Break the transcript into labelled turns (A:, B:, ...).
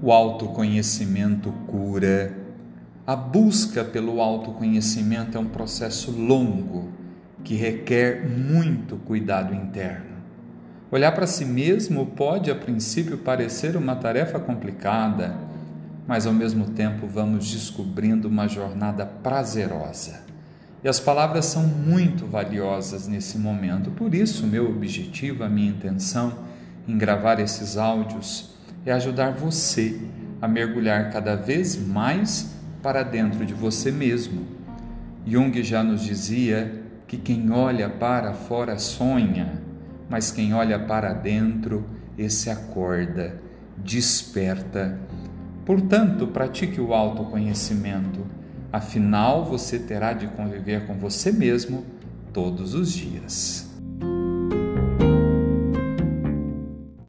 A: O autoconhecimento cura. A busca pelo autoconhecimento é um processo longo que requer muito cuidado interno. Olhar para si mesmo pode, a princípio, parecer uma tarefa complicada, mas ao mesmo tempo vamos descobrindo uma jornada prazerosa. E as palavras são muito valiosas nesse momento, por isso, meu objetivo, a minha intenção em gravar esses áudios é ajudar você a mergulhar cada vez mais para dentro de você mesmo. Jung já nos dizia que quem olha para fora sonha mas quem olha para dentro, esse acorda, desperta. Portanto, pratique o autoconhecimento, afinal você terá de conviver com você mesmo todos os dias.